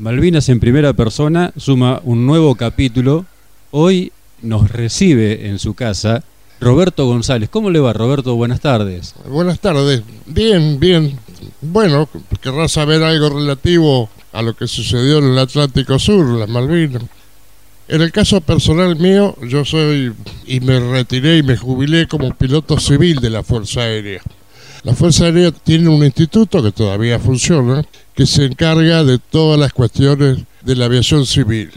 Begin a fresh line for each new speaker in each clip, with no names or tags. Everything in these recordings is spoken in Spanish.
Malvinas en primera persona suma un nuevo capítulo. Hoy nos recibe en su casa Roberto González. ¿Cómo le va, Roberto? Buenas tardes.
Buenas tardes. Bien, bien. Bueno, querrá saber algo relativo a lo que sucedió en el Atlántico Sur, las Malvinas. En el caso personal mío, yo soy y me retiré y me jubilé como piloto civil de la Fuerza Aérea. La Fuerza Aérea tiene un instituto que todavía funciona, que se encarga de todas las cuestiones de la aviación civil.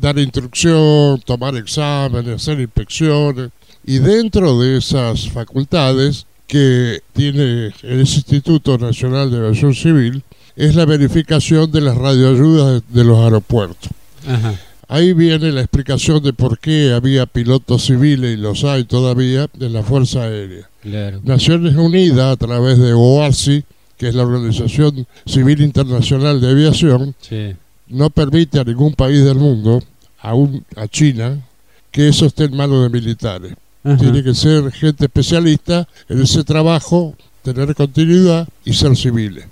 Dar instrucción, tomar exámenes, hacer inspecciones. Y dentro de esas facultades que tiene el Instituto Nacional de Aviación Civil, es la verificación de las radioayudas de los aeropuertos. Ahí viene la explicación de por qué había pilotos civiles, y los hay todavía, de la Fuerza Aérea. Naciones Unidas, a través de OASI, que es la Organización Civil Internacional de Aviación, no permite a ningún país del mundo, aún a China, que eso esté en manos de militares. Tiene que ser gente especialista en ese trabajo, tener continuidad y ser civiles.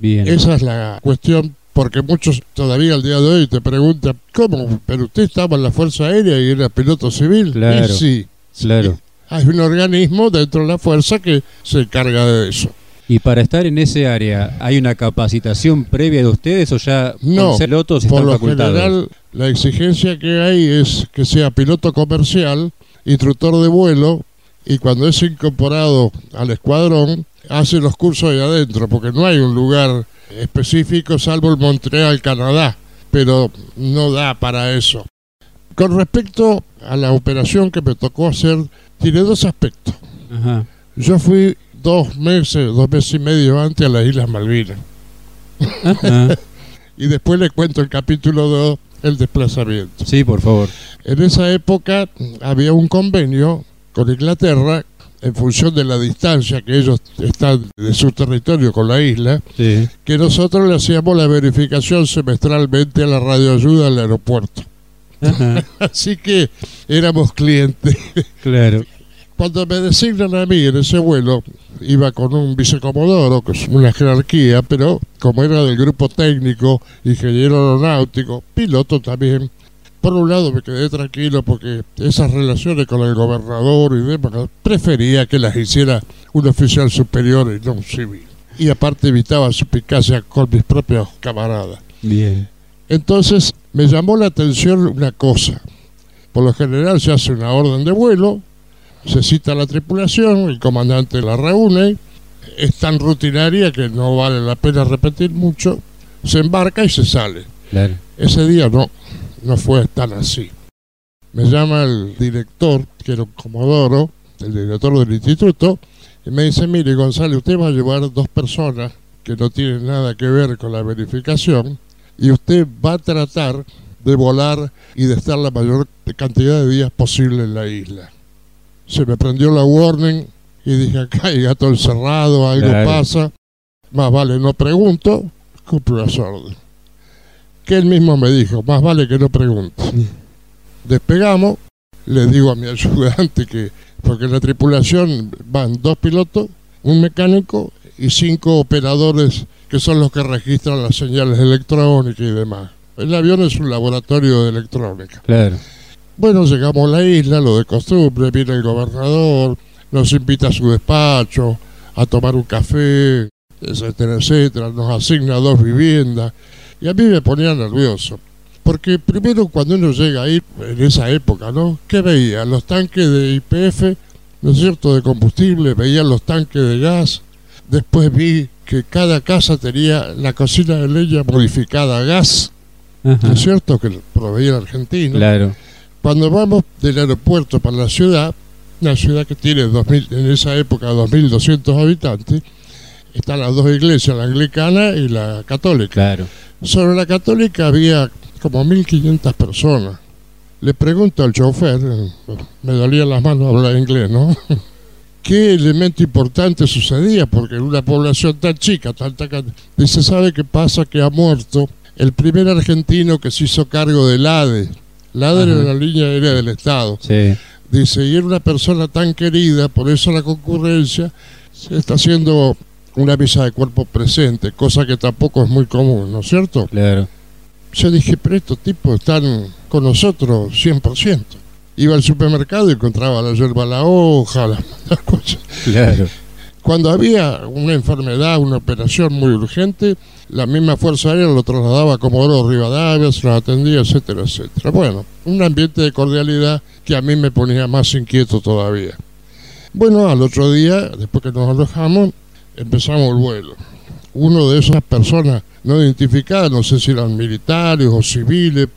Bien. Esa es la cuestión, porque muchos todavía al día de hoy te preguntan, ¿cómo? ¿Pero usted estaba en la Fuerza Aérea y era piloto civil?
Claro.
sí.
Claro.
Hay un organismo dentro de la Fuerza que se encarga de eso.
¿Y para estar en ese área hay una capacitación previa de ustedes o ya
no,
pilotos
por lo general la exigencia que hay es que sea piloto comercial, instructor de vuelo y cuando es incorporado al escuadrón hace los cursos ahí adentro porque no hay un lugar específico salvo el Montreal, Canadá, pero no da para eso. Con respecto a la operación que me tocó hacer, tiene dos aspectos. Yo fui dos meses, dos meses y medio antes a las Islas Malvinas. y después le cuento el capítulo 2, el desplazamiento.
Sí, por favor.
En esa época había un convenio con Inglaterra en función de la distancia que ellos están de su territorio con la isla, que nosotros le hacíamos la verificación semestralmente a la radioayuda al aeropuerto. Así que éramos clientes.
Claro.
Cuando me designan a mí en ese vuelo, iba con un vicecomodoro, que es una jerarquía, pero como era del grupo técnico, ingeniero aeronáutico, piloto también, por un lado me quedé tranquilo porque esas relaciones con el gobernador y demás, prefería que las hiciera un oficial superior y no un civil. Y aparte evitaba suspicacia con mis propios camaradas.
Bien.
Entonces me llamó la atención una cosa. Por lo general se hace una orden de vuelo, se cita a la tripulación, el comandante la reúne, es tan rutinaria que no vale la pena repetir mucho, se embarca y se sale. Ese día no, no fue tan así. Me llama el director, que era un comodoro, el director del instituto, y me dice, mire González, usted va a llevar dos personas que no tienen nada que ver con la verificación, y usted va a tratar de volar y de estar la mayor cantidad de días posible en la isla. Se me prendió la warning y dije, acá hay gato encerrado, algo pasa. Más vale, no pregunto, cumplo las órdenes. Que él mismo me dijo, más vale que no pregunte. Despegamos, le digo a mi ayudante que, porque en la tripulación van dos pilotos, un mecánico y cinco operadores que son los que registran las señales electrónicas y demás. El avión es un laboratorio de electrónica.
Claro.
Bueno, llegamos a la isla, lo de costumbre, viene el gobernador, nos invita a su despacho, a tomar un café, etcétera, etcétera, nos asigna dos viviendas y a mí me ponía nervioso. Porque primero cuando uno llega ahí, en esa época, ¿no? ¿Qué veía? Los tanques de IPF, ¿no es cierto?, de combustible, veía los tanques de gas, después vi que cada casa tenía la cocina de leña modificada a gas, ¿no es cierto?, que proveía la Argentina.
Claro.
Cuando vamos del aeropuerto para la ciudad, una ciudad que tiene 2000, en esa época 2.200 habitantes, están las dos iglesias, la anglicana y la católica.
Claro.
Sobre la católica había como 1.500 personas. Le pregunto al chofer, me dolían las manos hablar inglés, ¿no? ¿Qué elemento importante sucedía? Porque en una población tan chica, tanta Dice, ¿sabe qué pasa? Que ha muerto el primer argentino que se hizo cargo del ADE. La ADE era la línea aérea del Estado.
Sí.
Dice, y era una persona tan querida, por eso la concurrencia se está haciendo una visa de cuerpo presente, cosa que tampoco es muy común, ¿no es cierto?
Claro.
Yo dije, pero estos tipos están con nosotros 100%. Iba al supermercado y encontraba la yerba a la hoja, las, las cosas.
Claro.
Cuando había una enfermedad, una operación muy urgente, la misma Fuerza Aérea lo trasladaba a Comodoro Rivadavia, se lo atendía, etcétera, etcétera. Bueno, un ambiente de cordialidad que a mí me ponía más inquieto todavía. Bueno, al otro día, después que nos alojamos, empezamos el vuelo. Uno de esas personas no identificadas, no sé si eran militares o civiles,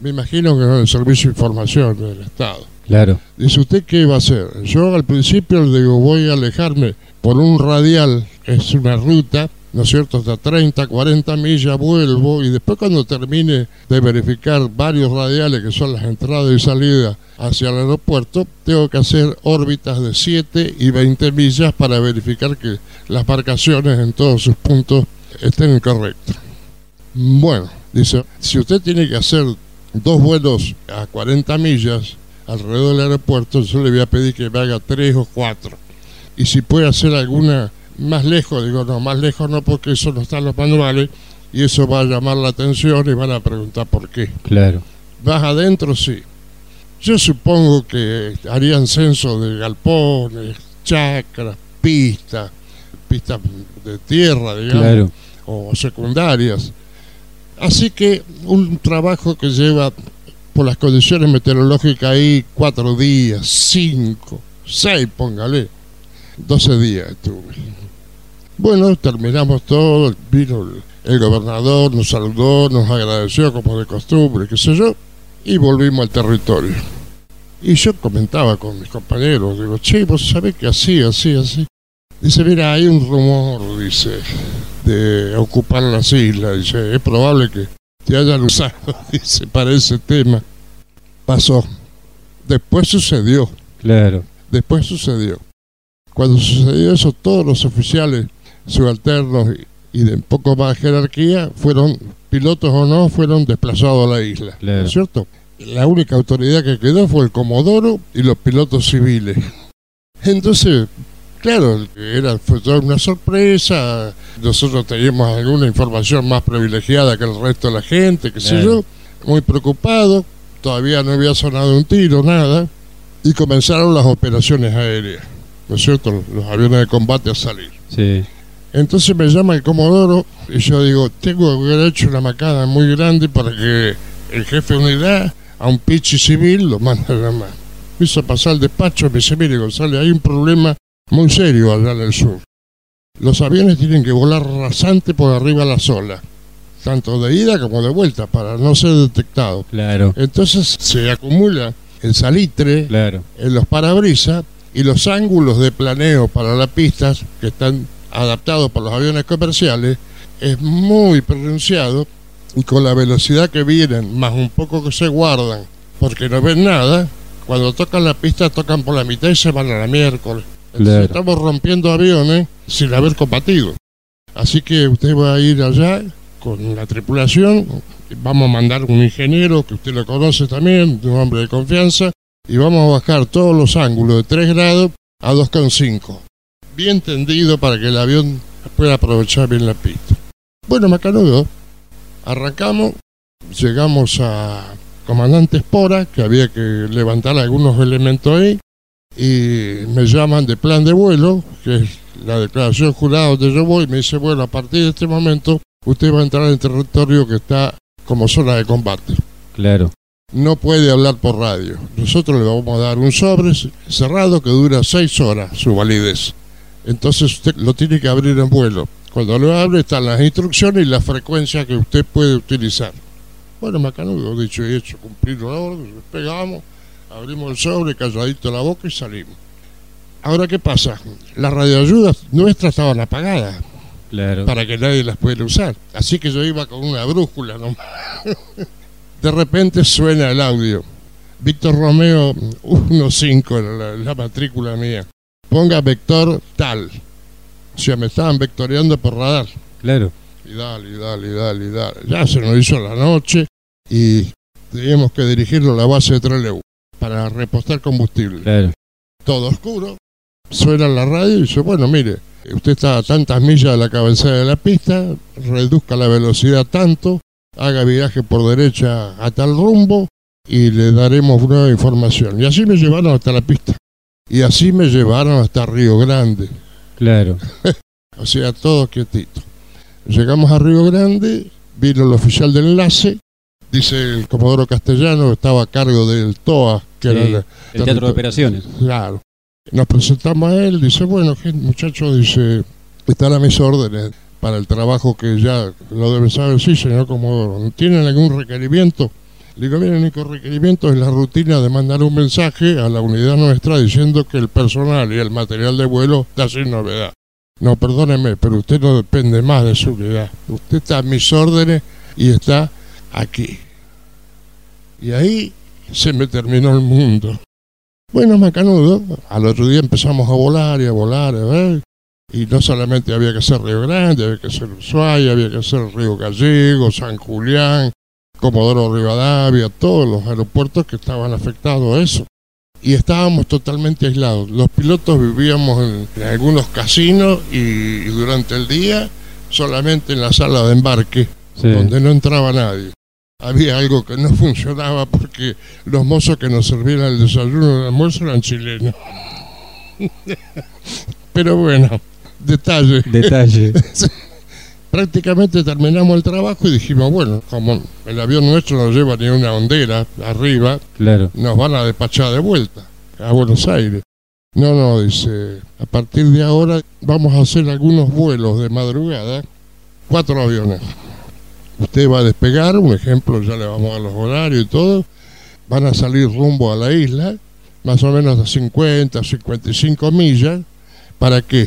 me imagino que eran del Servicio de Información del Estado.
Claro.
Dice, ¿usted qué va a hacer? Yo al principio le digo, voy a alejarme por un radial, es una ruta, ¿no es cierto? Hasta 30, 40 millas vuelvo y después cuando termine de verificar varios radiales que son las entradas y salidas hacia el aeropuerto, tengo que hacer órbitas de 7 y 20 millas para verificar que las marcaciones en todos sus puntos estén correctas. Bueno, dice, si usted tiene que hacer dos vuelos a 40 millas alrededor del aeropuerto, yo le voy a pedir que me haga tres o cuatro. Y si puede hacer alguna más lejos, digo, no, más lejos no, porque eso no está en los manuales y eso va a llamar la atención y van a preguntar por qué.
Claro.
¿Vas adentro? Sí. Yo supongo que harían censo de galpones, chacras, pistas, pistas de tierra, digamos,
Claro.
o secundarias. Así que un trabajo que lleva, por las condiciones meteorológicas ahí, cuatro días, cinco, seis, póngale, doce días estuve. Bueno, terminamos todo, vino el, el gobernador, nos saludó, nos agradeció como de costumbre, qué sé yo, y volvimos al territorio. Y yo comentaba con mis compañeros, digo, che, vos sabés que así, así, así. Dice, mira, hay un rumor, dice, de ocupar las islas. Dice, es probable que te hayan usado, dice, para ese tema. Pasó. Después sucedió,
Claro.
después sucedió. Cuando sucedió eso, todos los oficiales subalternos y, de un poco más jerarquía fueron, pilotos o no, fueron desplazados a la isla.
Claro.
¿No es cierto? La única autoridad que quedó fue el Comodoro y los pilotos civiles. Entonces, claro, era, fue toda una sorpresa. Nosotros teníamos alguna información más privilegiada que el resto de la gente, qué sé
Claro.
yo. Muy preocupado. Todavía no había sonado un tiro, nada. Y comenzaron las operaciones aéreas. ¿No es cierto? Los aviones de combate a salir.
Sí.
Entonces me llama el Comodoro y yo digo, tengo que haber hecho una macana muy grande para que el jefe de unidad a un pichi civil lo mande a llamar. Me hizo pasar al despacho y me dice, mire González, hay un problema muy serio allá en el sur. Los aviones tienen que volar rasante por arriba de la sola, tanto de ida como de vuelta, para no ser detectados.
Claro.
Entonces se acumula el salitre
Claro.
en los parabrisas y los ángulos de planeo para las pistas que están adaptados para los aviones comerciales es muy pronunciado y con la velocidad que vienen, más un poco que se guardan porque no ven nada, cuando tocan la pista tocan por la mitad y se van a la miércoles. Entonces estamos rompiendo aviones sin haber combatido. Así que usted va a ir allá con la tripulación, vamos a mandar un ingeniero que usted lo conoce también, un hombre de confianza, y vamos a bajar todos los ángulos de 3 grados a 2,5. Bien tendido para que el avión pueda aprovechar bien la pista. Bueno, Macanudo, arrancamos, llegamos a Comandante Espora, que había que levantar algunos elementos ahí, y me llaman de plan de vuelo, que es la declaración jurada donde yo voy, y me dice, bueno, a partir de este momento usted va a entrar en territorio que está como zona de combate
Claro.
No puede hablar por radio. Nosotros le vamos a dar un sobre cerrado que dura seis horas su validez. Entonces usted lo tiene que abrir en vuelo. Cuando lo abre están las instrucciones y la frecuencia que usted puede utilizar. Bueno, Macanudo, dicho y hecho, cumplir la orden, despegamos, abrimos el sobre, calladito la boca y salimos. Ahora, ¿qué pasa? Las radioayudas nuestras estaban apagadas
Claro.
para que nadie las pudiera usar. Así que yo iba con una brújula nomás. De repente suena el audio. Víctor Romeo 15 era la, la matrícula mía. Ponga vector tal. O sea, me estaban vectoreando por radar.
Claro.
Y dale, y dale, y dale, y dale. Ya se nos hizo la noche y teníamos que dirigirlo a la base de Trelew para repostar combustible
Claro.
todo oscuro, suena la radio y dice, bueno, mire, usted está a tantas millas de la cabecera de la pista, reduzca la velocidad tanto, haga viraje por derecha a tal rumbo y le daremos nueva información. Y así me llevaron hasta la pista. Y así me llevaron hasta Río Grande.
Claro.
o sea, todo quietito. Llegamos a Río Grande, vino el oficial del enlace, dice el Comodoro Castellano, estaba a cargo del TOA, que
Sí,
era el,
El teatro de operaciones.
Claro. Nos presentamos a él, dice, bueno, muchacho, dice, están a mis órdenes para el trabajo que ya lo deben saber. Sí, señor Comodoro, ¿tienen algún requerimiento? Le digo, mire, el único requerimiento es la rutina de mandar un mensaje a la unidad nuestra diciendo que el personal y el material de vuelo está sin novedad. No, perdóneme, pero usted no depende más de su unidad. Usted está a mis órdenes y está aquí. Y ahí se me terminó el mundo. Bueno, Macanudo, al otro día empezamos a volar y a volar, a ver, y no solamente había que hacer Río Grande, había que hacer Ushuaia, había que hacer Río Gallego, San Julián, Comodoro Rivadavia, todos los aeropuertos que estaban afectados a eso. Y estábamos totalmente aislados. Los pilotos vivíamos en, en algunos casinos y, y durante el día solamente en la sala de embarque,
Sí.
donde no entraba nadie. Había algo que no funcionaba porque los mozos que nos servían el desayuno y el almuerzo eran chilenos. Pero bueno, detalle.
Detalle.
Prácticamente terminamos el trabajo y dijimos, bueno, como el avión nuestro no lleva ni una hondera arriba,
Claro.
nos van a despachar de vuelta a Buenos Aires. No, no, dice, a partir de ahora vamos a hacer algunos vuelos de madrugada, cuatro aviones. Usted va a despegar, un ejemplo, ya le vamos a los horarios y todo, van a salir rumbo a la isla, más o menos a 50, 55 millas, ¿para qué?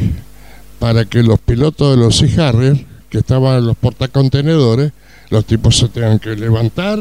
Para que los pilotos de los Sea Harrier, que estaban en los portacontenedores, los tipos se tengan que levantar,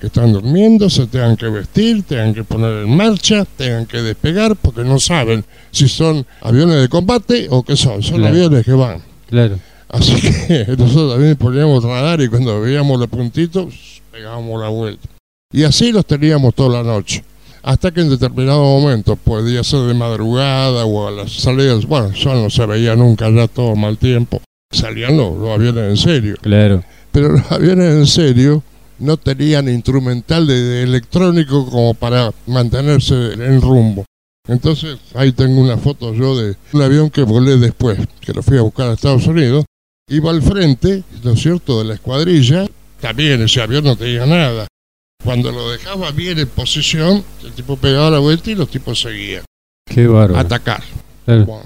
que están durmiendo, se tengan que vestir, tengan que poner en marcha, tengan que despegar, porque no saben si son aviones de combate o qué son, son
Claro.
aviones que van.
Claro.
Así que nosotros también poníamos radar y cuando veíamos los puntitos, pegábamos la vuelta. Y así los teníamos toda la noche. Hasta que en determinado momento podía ser de madrugada o a las salidas, bueno, ya no se veía nunca, ya todo mal tiempo. Salían los, los aviones en serio.
Claro.
Pero los aviones en serio no tenían instrumental de, de electrónico como para mantenerse en rumbo. Entonces ahí tengo una foto yo de un avión que volé después, que lo fui a buscar a Estados Unidos. Iba al frente, ¿no es cierto?, de la escuadrilla. También ese avión no tenía nada. Cuando lo dejaba bien en posición, el tipo pegaba la vuelta y los tipos seguían.
Qué bárbaro.
Atacar.
Claro.
Bueno,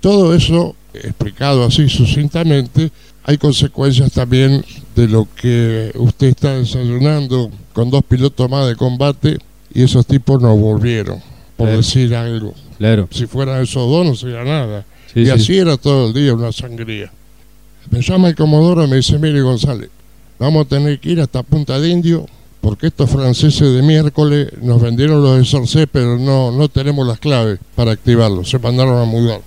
todo eso explicado así sucintamente, hay consecuencias también de lo que usted está desayunando con dos pilotos más de combate y esos tipos no volvieron, por
Claro.
decir algo.
Claro.
Si fueran esos dos no sería nada.
Sí,
y
sí.
así era todo el día, una sangría. Me llama el comodoro y me dice, mire González, vamos a tener que ir hasta Punta de Indio porque estos franceses de miércoles nos vendieron los SRC, pero no, no tenemos las claves para activarlos, se mandaron a mudar.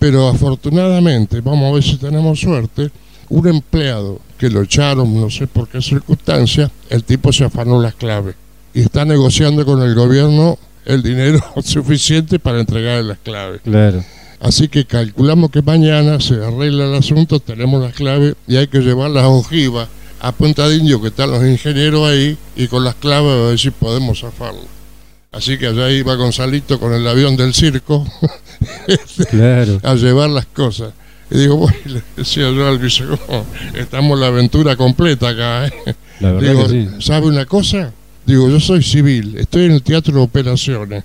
Pero afortunadamente, vamos a ver si tenemos suerte, un empleado que lo echaron, no sé por qué circunstancia, el tipo se afanó las claves y está negociando con el gobierno el dinero suficiente para entregarle las claves.
Claro.
Así que calculamos que mañana se arregla el asunto, tenemos las claves y hay que llevar las ojivas a Punta de Indio, que están los ingenieros ahí, y con las claves a ver si podemos zafarlo. Así que allá iba Gonzalito con el avión del circo
Claro.
a llevar las cosas. Y digo, bueno, le decía yo al vice, "Oh, estamos en la aventura completa acá. ¿eh?".
La verdad
Digo,
que sí.
¿sabe una cosa? Digo, yo soy civil, estoy en el teatro de operaciones.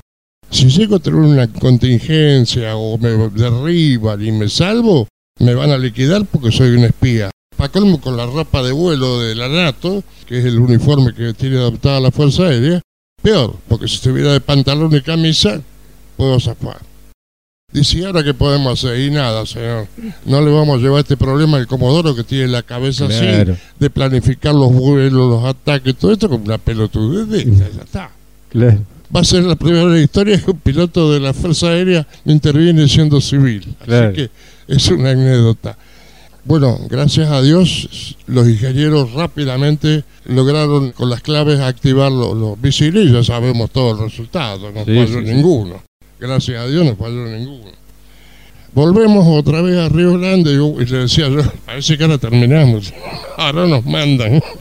Si llego a tener una contingencia o me derriban y me salvo, me van a liquidar porque soy un espía. Para colmo con la ropa de vuelo de la NATO, que es el uniforme que tiene adoptada la Fuerza Aérea, peor, porque si estuviera de pantalón y camisa, puedo zafar. Dice, ¿y ahora qué podemos hacer? Y nada, señor. No le vamos a llevar este problema al Comodoro que tiene la cabeza así de planificar los vuelos, los ataques, todo esto con una pelotudez. de- Ya, ya está.
Claro.
Va a ser la primera en la historia que un piloto de la Fuerza Aérea interviene siendo civil. Así
Claro.
que es una anécdota. Bueno, gracias a Dios, los ingenieros rápidamente lograron con las claves activar los, los misiles y ya sabemos todo el resultado, no
Sí,
falló
sí,
ninguno. Gracias a Dios no falló ninguno. Volvemos otra vez a Río Grande y, le decía yo, parece que ahora terminamos, ahora nos mandan.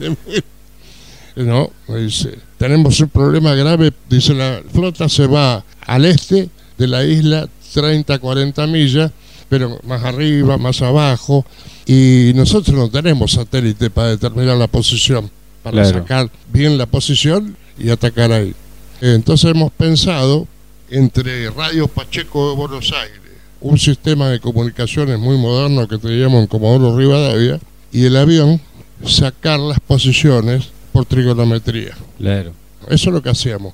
No, dice, tenemos un problema grave, dice la flota se va al este de la isla 30, 40 millas, pero más arriba, más abajo, y nosotros no tenemos satélite para determinar la posición, para sacar bien la posición y atacar ahí. Entonces hemos pensado entre Radio Pacheco de Buenos Aires, un sistema de comunicaciones muy moderno que teníamos en Comodoro Rivadavia, y el avión sacar las posiciones por trigonometría.
Claro.
Eso es lo que hacíamos.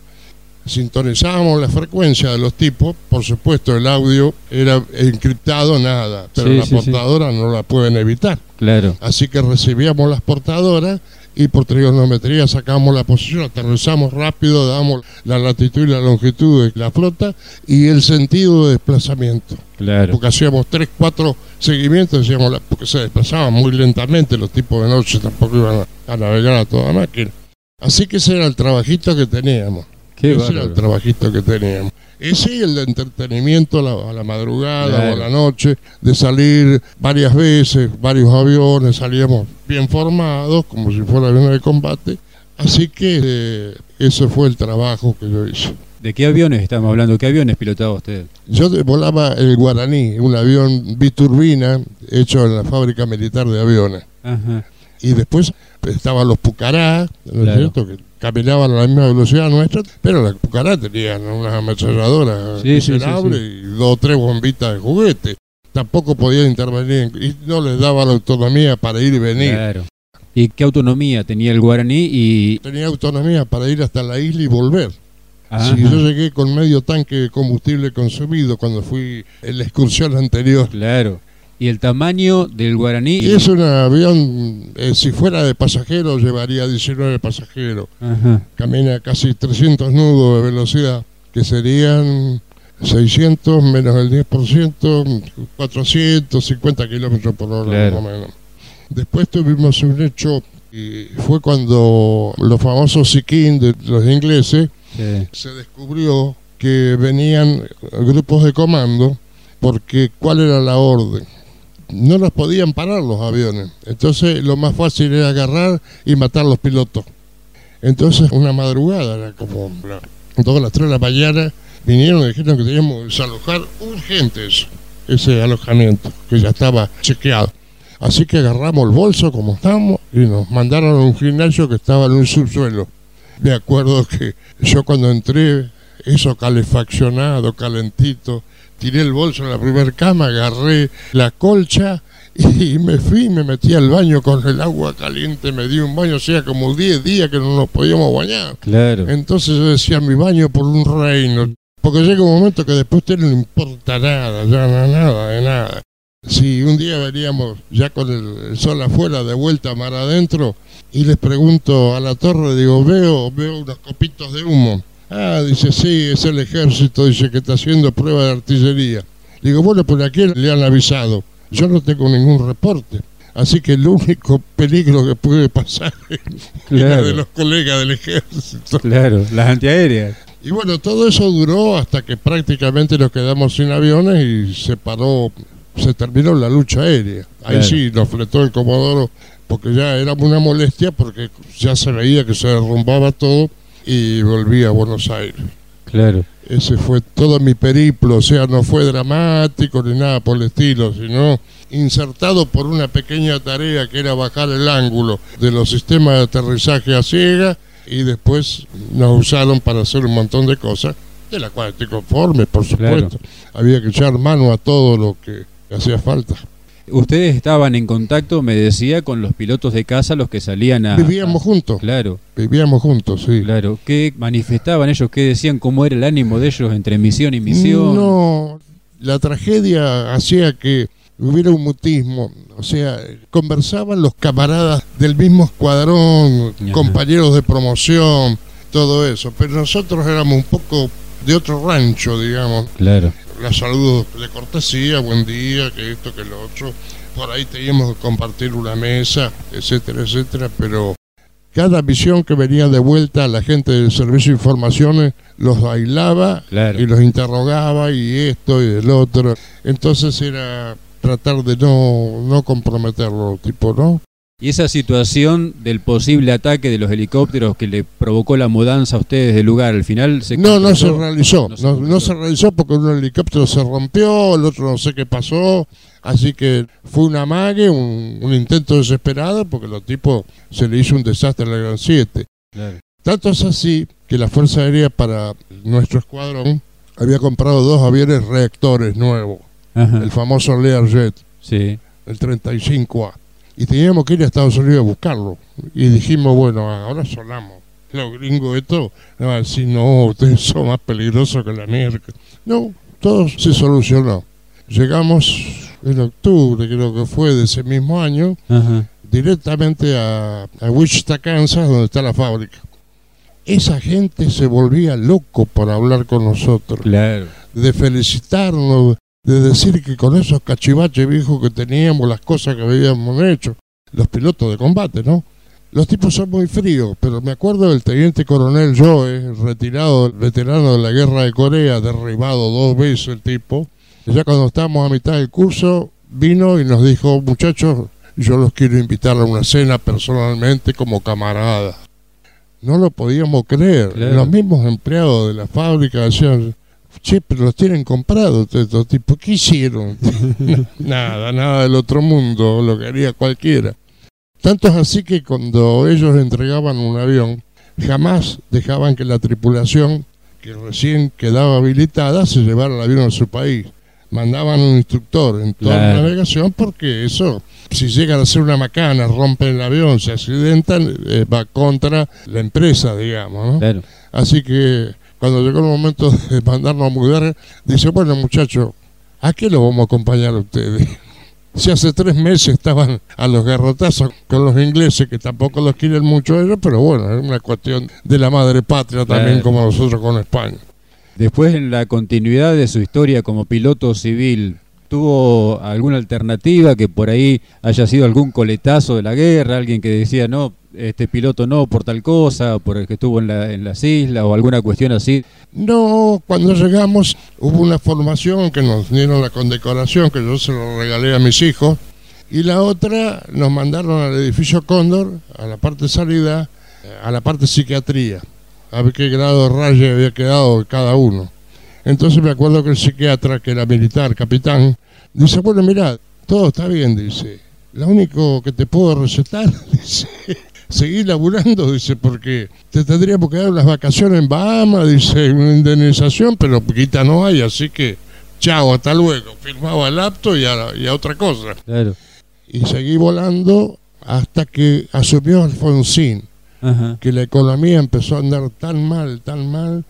Sintonizábamos la frecuencia de los tipos, por supuesto el audio era encriptado, nada, pero la portadora no la pueden evitar.
Claro.
Así que recibíamos las portadoras y por trigonometría sacamos la posición, aterrizamos rápido, damos la latitud y la longitud de la flota y el sentido de desplazamiento.
Claro.
Porque hacíamos tres, cuatro seguimientos, decíamos, porque se desplazaban muy lentamente, los tipos de noche tampoco iban a, navegar a toda máquina. Así que ese era el trabajito que teníamos. Ese era el trabajito que teníamos. Ese y el de entretenimiento a la, madrugada o a la noche, de salir varias veces, varios aviones, salíamos bien formados, como si fuera avión de combate. Así que eh, ese fue el trabajo que yo hice.
¿De qué aviones estamos hablando? ¿Qué aviones pilotaba usted?
Yo volaba el Guaraní, un avión biturbina hecho en la fábrica militar de aviones. Y después estaban los Pucará, ¿no es cierto? Que caminaban a la misma velocidad nuestra, pero las Pucará tenían unas ametralladoras sí, y dos o tres bombitas de juguete. Tampoco podían intervenir y no les daba la autonomía para ir y venir. Claro.
¿Y qué autonomía tenía el guaraní? y
Tenía autonomía para ir hasta la isla y volver. Si yo llegué con medio tanque de combustible consumido cuando fui en la excursión anterior.
Claro. ¿Y el tamaño del guaraní?
es un avión, eh, si fuera de pasajeros, llevaría 19 pasajeros. Camina casi 300 nudos de velocidad, que serían 600 menos el 10%, 450 kilómetros por hora, más o menos. Después tuvimos un hecho, y fue cuando los famosos Sikin de los ingleses se descubrió que venían grupos de comando, porque ¿cuál era la orden? No los podían parar los aviones. Entonces lo más fácil era agarrar y matar a los pilotos. Entonces una madrugada, era como todas las 3 de la mañana, vinieron y dijeron que teníamos que desalojar urgentes ese alojamiento, que ya estaba chequeado. Así que agarramos el bolso como estamos y nos mandaron a un gimnasio que estaba en un subsuelo. Me acuerdo que yo cuando entré, eso calefaccionado, calentito, tiré el bolso en la primera cama, agarré la colcha y me fui, me metí al baño con el agua caliente, me di un baño, hacía como 10 días que no nos podíamos bañar.
Claro.
Entonces yo decía, mi baño por un reino. Porque llega un momento que después usted no importa nada, ya no, nada, de nada. Si un día veníamos ya con el, sol afuera, de vuelta mar adentro, y les pregunto a la torre, digo, veo, veo unos copitos de humo. Ah, dice, sí, es el ejército, dice que está haciendo prueba de artillería. Digo, bueno, ¿por aquí le han avisado. Yo no tengo ningún reporte. Así que el único peligro que puede pasar es de los colegas del ejército.
Claro, las antiaéreas.
Y bueno, todo eso duró hasta que prácticamente nos quedamos sin aviones y se paró, se terminó la lucha aérea. Ahí sí nos fletó el Comodoro porque ya era una molestia porque ya se veía que se derrumbaba todo y volví a Buenos Aires.
Claro.
Ese fue todo mi periplo, o sea, no fue dramático ni nada por el estilo, sino insertado por una pequeña tarea que era bajar el ángulo de los sistemas de aterrizaje a ciega y después nos usaron para hacer un montón de cosas, de las cuales estoy conforme, por supuesto. Había que echar mano a todo lo que hacía falta.
Ustedes estaban en contacto, me decía, con los pilotos de casa, los que salían a...
Vivíamos juntos.
Claro.
Vivíamos juntos, sí.
Claro. ¿Qué manifestaban ellos? ¿Qué decían? ¿Cómo era el ánimo de ellos entre misión y misión?
No, la tragedia hacía que hubiera un mutismo. O sea, conversaban los camaradas del mismo escuadrón, compañeros de promoción, todo eso. Pero nosotros éramos un poco de otro rancho, digamos.
Claro
la saludos de cortesía, buen día, que esto, que lo otro. Por ahí teníamos que compartir una mesa, etcétera, etcétera, pero cada misión que venía de vuelta, la gente del Servicio de Informaciones los bailaba
Claro.
y los interrogaba y esto y el otro. Entonces era tratar de no, no comprometerlo, tipo, ¿no?
Y esa situación del posible ataque de los helicópteros que le provocó la mudanza a ustedes del lugar, al final se
No, no se realizó.
No se
No, se realizó porque un helicóptero se rompió, el otro no sé qué pasó. Así que fue un amague, un, un intento desesperado porque los tipos se le hizo un desastre a la Gran 7.
Claro.
Tanto es así que la Fuerza Aérea para nuestro escuadrón había comprado dos aviones reactores nuevos,
Ajá.
el famoso Learjet,
Sí.
el 35A. Y teníamos que ir a Estados Unidos a buscarlo. Y dijimos, bueno, ahora sonamos. Los gringos esto van a decir, no, ustedes son más peligrosos que la mierda. No, todo se solucionó. Llegamos en octubre, creo que fue de ese mismo año,
Ajá.
directamente a, a Wichita, Kansas, donde está la fábrica. Esa gente se volvía loco por hablar con nosotros,
Claro.
de felicitarnos, de decir que con esos cachivaches viejos que teníamos, las cosas que habíamos hecho, los pilotos de combate, ¿no? Los tipos son muy fríos, pero me acuerdo del teniente coronel Joe, retirado, veterano de la guerra de Corea, derribado dos veces el tipo. Ya cuando estábamos a mitad del curso, vino y nos dijo, muchachos, yo los quiero invitar a una cena personalmente como camaradas. No lo podíamos creer.
Claro.
Los mismos empleados de la fábrica decían, che, pero los tienen comprados estos tipos. ¿Qué hicieron? nada, nada del otro mundo, lo que haría cualquiera. Tanto es así que cuando ellos entregaban un avión, jamás dejaban que la tripulación, que recién quedaba habilitada, se llevara el avión a su país. Mandaban un instructor en toda
Claro.
la navegación porque eso, si llegan a ser una macana, rompen el avión, se accidentan, eh, va contra la empresa, digamos. ¿no?
Claro.
Así que cuando llegó el momento de mandarnos a mudar, dice, bueno muchachos, ¿a qué lo vamos a acompañar a ustedes? Si hace tres meses estaban a los garrotazos con los ingleses, que tampoco los quieren mucho ellos, pero bueno, es una cuestión de la madre patria también,
Claro.
como nosotros con España.
Después, en la continuidad de su historia como piloto civil, ¿tuvo alguna alternativa que por ahí haya sido algún coletazo de la guerra? Alguien que decía, no, este piloto no por tal cosa, por el que estuvo en, la- en las islas o alguna cuestión así.
No, cuando llegamos hubo una formación que nos dieron la condecoración, que yo se lo regalé a mis hijos, y la otra nos mandaron al edificio Cóndor, a la parte salida, a la parte psiquiatría, a ver qué grado de raya había quedado cada uno. Entonces me acuerdo que el psiquiatra, que era militar, capitán, dice, bueno, mira, todo está bien, dice, lo único que te puedo recetar, dice, seguir laburando, dice, porque te tendríamos que dar unas vacaciones en Bahamas, dice, una indemnización, pero poquita no hay, así que chao, hasta luego. Firmaba el apto y a, y a otra cosa.
Claro.
Y seguí volando hasta que asumió Alfonsín,
Ajá.
que la economía empezó a andar tan mal, tan mal,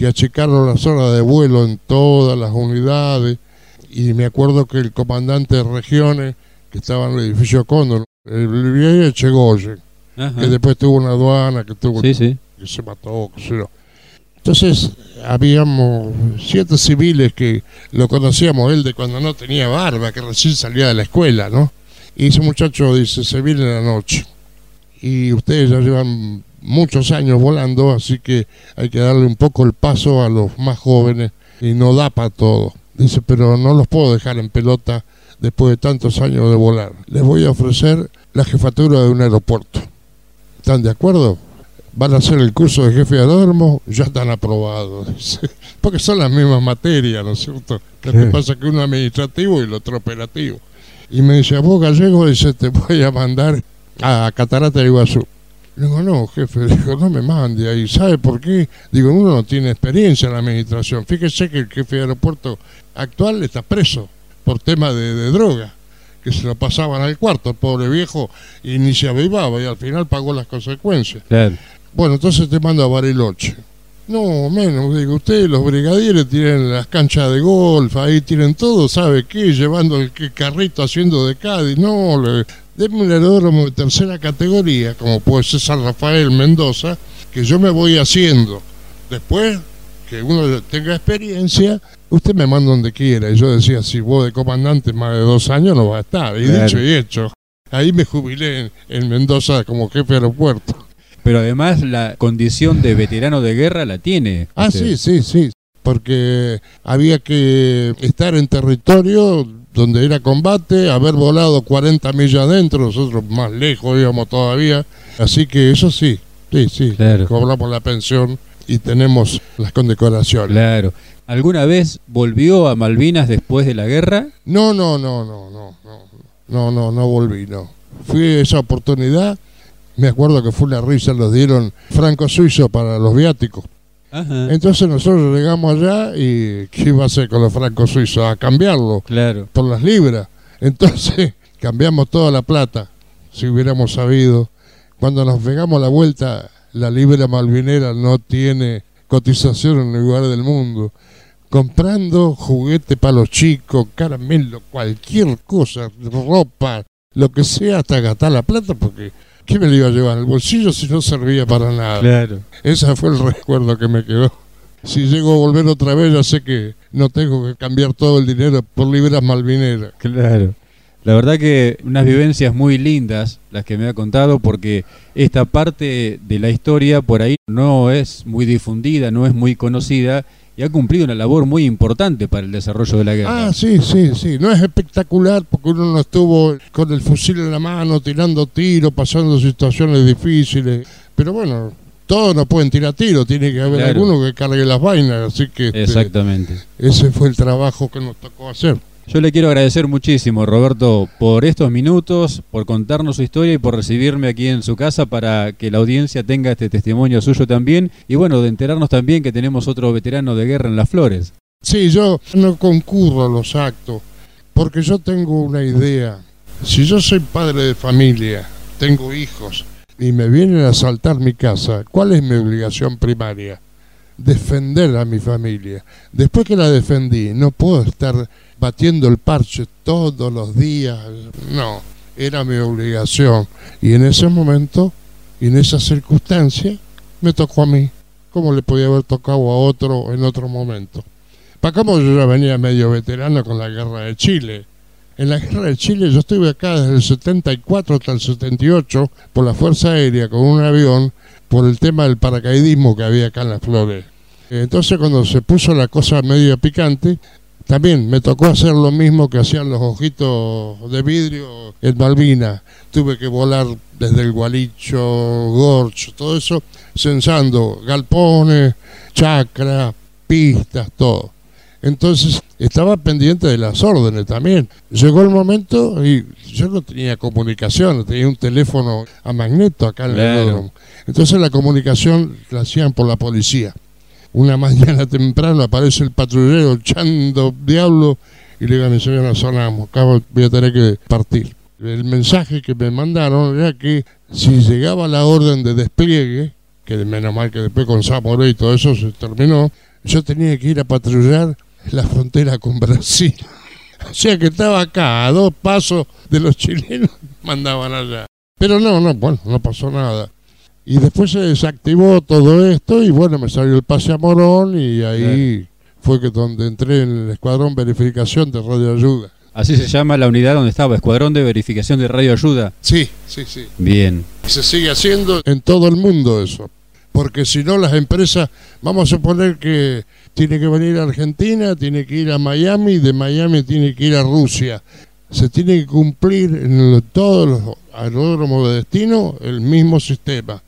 que achicaron las horas de vuelo en todas las unidades. Y me acuerdo que el comandante de regiones, que estaba en el edificio Cóndor, el viejo Echegoyen,
Ajá.
que después tuvo una aduana, que tuvo
Sí, sí.
que se mató, qué sé yo. Entonces, habíamos siete civiles que lo conocíamos él de cuando no tenía barba, que recién salía de la escuela, ¿no? Y ese muchacho dice, se viene la noche. Y ustedes ya llevan muchos años volando, así que hay que darle un poco el paso a los más jóvenes y no da para todo. Dice, pero no los puedo dejar en pelota después de tantos años de volar. Les voy a ofrecer la jefatura de un aeropuerto. ¿Están de acuerdo? Van a hacer el curso de jefe de aeródromo, ya están aprobados. Porque son las mismas materias, ¿no es cierto? Lo que pasa es que uno administrativo y el otro operativo. Y me dice, a vos gallego, dice, te voy a mandar a Catarata de Iguazú. Le digo, no, jefe, digo, no me mande ahí. ¿Sabe por qué? Digo, uno no tiene experiencia en la administración. Fíjese que el jefe de aeropuerto actual está preso por tema de, de droga, que se lo pasaban al cuarto, el pobre viejo, y ni se avivaba y al final pagó las consecuencias.
Claro.
Bueno, entonces te mando a Bariloche. No, menos, digo, ustedes los brigadieres tienen las canchas de golf, ahí tienen todo, ¿sabe qué? Llevando el carrito haciendo de Cádiz. No, le, denme un aeródromo de tercera categoría, como puede ser San Rafael, Mendoza, que yo me voy haciendo. Después que uno tenga experiencia, usted me manda donde quiera. Y yo decía, si vos de comandante más de dos años no va a estar. Y
Claro.
dicho y hecho. Ahí me jubilé en, en Mendoza como jefe de aeropuerto.
pero además la condición de veterano de guerra la tiene.
Ah,
usted.
sí, sí, sí, porque había que estar en territorio donde era combate, haber volado 40 millas adentro, nosotros más lejos íbamos todavía, así que eso sí, sí, sí,
Claro.
cobramos la pensión y tenemos las condecoraciones.
Claro. ¿Alguna vez volvió a Malvinas después de la guerra?
No, no, no, no, no, no, no, no, no volví, no. Fui a esa oportunidad, me acuerdo que fue una risa, los dieron franco suizo para los viáticos.
Ajá.
Entonces nosotros llegamos allá y ¿qué iba a hacer con los francos suizos? A cambiarlo
Claro.
por las libras. Entonces cambiamos toda la plata, si hubiéramos sabido. Cuando nos pegamos la vuelta, la libra malvinera no tiene cotización en el lugar del mundo. Comprando juguete para los chicos, caramelo, cualquier cosa, ropa, lo que sea, hasta gastar la plata, porque ¿qué me lo iba a llevar? El bolsillo si no servía para nada.
Claro.
Ese fue el recuerdo que me quedó. Si llego a volver otra vez, ya sé que no tengo que cambiar todo el dinero por libras malvineras.
Claro. La verdad que unas vivencias muy lindas las que me ha contado porque esta parte de la historia por ahí no es muy difundida, no es muy conocida y ha cumplido una labor muy importante para el desarrollo de la guerra.
Ah, sí, sí, sí. No es espectacular porque uno no estuvo con el fusil en la mano, tirando tiros, pasando situaciones difíciles. Pero bueno, todos no pueden tirar tiros, tiene que haber
Claro.
alguno que cargue las vainas. Así que este,
Exactamente.
ese fue el trabajo que nos tocó hacer.
Yo le quiero agradecer muchísimo, Roberto, por estos minutos, por contarnos su historia y por recibirme aquí en su casa para que la audiencia tenga este testimonio suyo también y bueno, de enterarnos también que tenemos otro veterano de guerra en Las Flores.
Sí, yo no concurro a los actos porque yo tengo una idea. Si yo soy padre de familia, tengo hijos y me vienen a asaltar mi casa, ¿cuál es mi obligación primaria? Defender a mi familia. Después que la defendí, no puedo estar batiendo el parche todos los días. No, era mi obligación. Y en ese momento, y en esa circunstancia, me tocó a mí. como le podía haber tocado a otro en otro momento? Para cómo yo ya venía medio veterano con la guerra de Chile. En la guerra de Chile yo estuve acá desde el 74 hasta el 78 por la Fuerza Aérea con un avión por el tema del paracaidismo que había acá en las flores. Entonces cuando se puso la cosa medio picante, también me tocó hacer lo mismo que hacían los ojitos de vidrio en Malvina. Tuve que volar desde el Gualicho, Gorcho, todo eso, censando galpones, chacra, pistas, todo. Entonces estaba pendiente de las órdenes también. Llegó el momento y yo no tenía comunicación, tenía un teléfono a magneto acá en el aeródromo. Entonces la comunicación la hacían por la policía. Una mañana temprano aparece el patrullero echando diablo y le digo a mi señora, sonamos, acá voy a tener que partir. El mensaje que me mandaron era que si llegaba la orden de despliegue, que menos mal que después con Zamoré y todo eso se terminó, yo tenía que ir a patrullar la frontera con Brasil. O sea que estaba acá, a dos pasos de los chilenos, mandaban allá. Pero no, no, bueno, no pasó nada. Y después se desactivó todo esto y bueno, me salió el pase a Morón y ahí fue que donde entré en el escuadrón verificación de radioayuda.
Así se llama la unidad donde estaba, Escuadrón de Verificación de Radio Ayuda.
Sí, sí, sí.
Bien.
Se sigue haciendo en todo el mundo eso. Porque si no, las empresas, vamos a suponer que tiene que venir a Argentina, tiene que ir a Miami, de Miami tiene que ir a Rusia. Se tiene que cumplir en todos los aeródromos de destino el mismo sistema,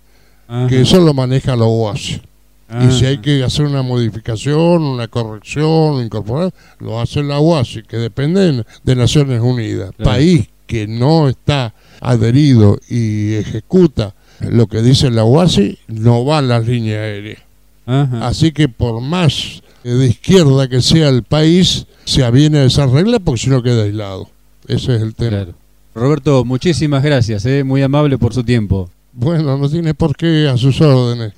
Ajá.
que eso lo maneja la OASI.
Ah.
Y si hay que hacer una modificación, una corrección, incorporar, lo hace la OASI, que depende de Naciones Unidas.
Claro.
País que no está adherido y ejecuta lo que dice la OASI, no va a las líneas aéreas.
Ajá.
Así que por más de izquierda que sea el país, se aviene a esa regla porque si no queda aislado. Ese es el tema.
Claro. Roberto, muchísimas gracias, eh, muy amable por su tiempo.
Bueno, no tiene por qué a sus órdenes.